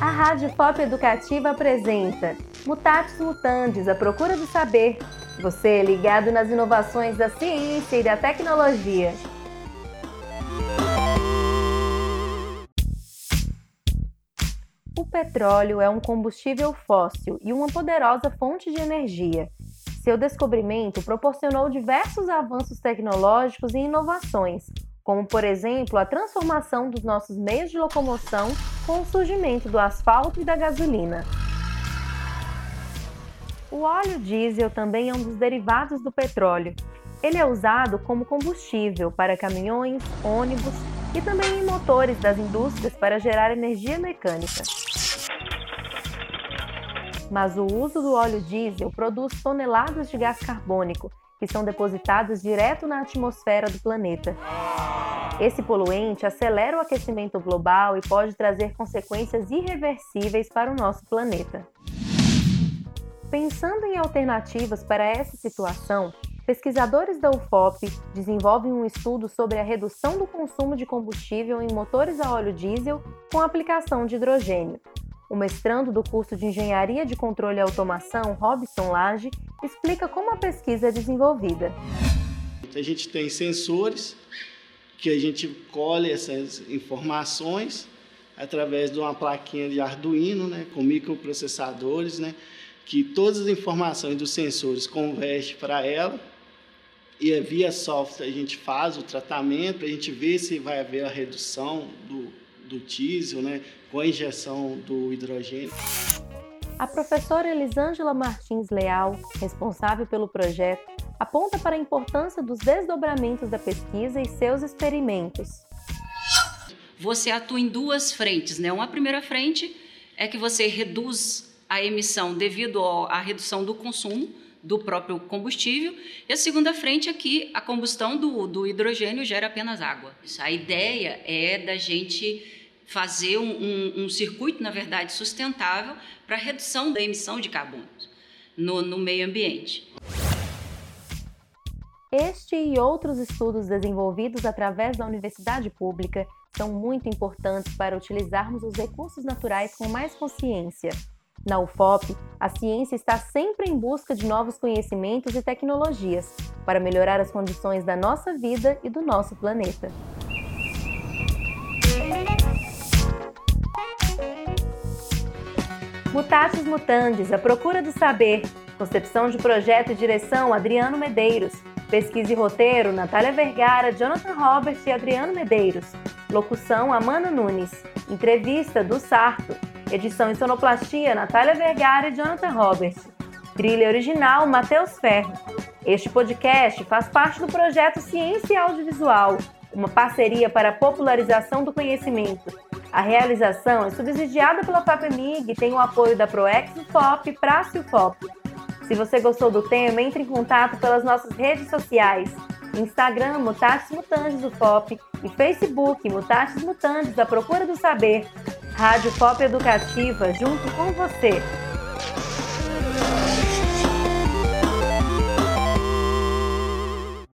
A Rádio Pop Educativa apresenta Mutatis Mutandis, a procura do saber. Você ligado nas inovações da ciência e da tecnologia. O petróleo é um combustível fóssil e uma poderosa fonte de energia. Seu descobrimento proporcionou diversos avanços tecnológicos e inovações, como, por exemplo, a transformação dos nossos meios de locomoção com o surgimento do asfalto e da gasolina. O óleo diesel também é um dos derivados do petróleo. Ele é usado como combustível para caminhões, ônibus e também em motores das indústrias para gerar energia mecânica mas o uso do óleo diesel produz toneladas de gás carbônico, que são depositados direto na atmosfera do planeta. Esse poluente acelera o aquecimento global e pode trazer consequências irreversíveis para o nosso planeta. Pensando em alternativas para essa situação, pesquisadores da UFOP desenvolvem um estudo sobre a redução do consumo de combustível em motores a óleo diesel com aplicação de hidrogênio, o mestrando do curso de Engenharia de Controle e Automação, Robson Lage, explica como a pesquisa é desenvolvida. A gente tem sensores que a gente colhe essas informações através de uma plaquinha de Arduino, né, com microprocessadores, né, que todas as informações dos sensores convergem para ela e via software a gente faz o tratamento, a gente vê se vai haver a redução do, do diesel, né, com a injeção do hidrogênio. A professora Elisângela Martins Leal, responsável pelo projeto, aponta para a importância dos desdobramentos da pesquisa e seus experimentos. Você atua em duas frentes, né? Uma primeira frente é que você reduz a emissão devido à redução do consumo do próprio combustível, e a segunda frente é que a combustão do, do hidrogênio gera apenas água. A ideia é da gente fazer um, um, um circuito, na verdade, sustentável para redução da emissão de carbono no, no meio ambiente. Este e outros estudos desenvolvidos através da universidade pública são muito importantes para utilizarmos os recursos naturais com mais consciência. Na UFOP, a ciência está sempre em busca de novos conhecimentos e tecnologias para melhorar as condições da nossa vida e do nosso planeta. Mutatis Mutandis, a procura do saber. Concepção de projeto e direção, Adriano Medeiros. Pesquisa e roteiro, Natália Vergara, Jonathan Roberts e Adriano Medeiros. Locução, Amanda Nunes. Entrevista, do Sarto. Edição e sonoplastia, Natália Vergara e Jonathan Roberts. Trilha original, Matheus Ferro. Este podcast faz parte do projeto Ciência Audiovisual, uma parceria para a popularização do conhecimento a realização é subsidiada pela FAPEMIG e tem o apoio da ProEx FOP, e FOP. Se você gostou do tema, entre em contato pelas nossas redes sociais. Instagram, Mutatis Mutandis UFOP e Facebook, Mutatis Mutandis, a procura do saber. Rádio Pop Educativa, junto com você.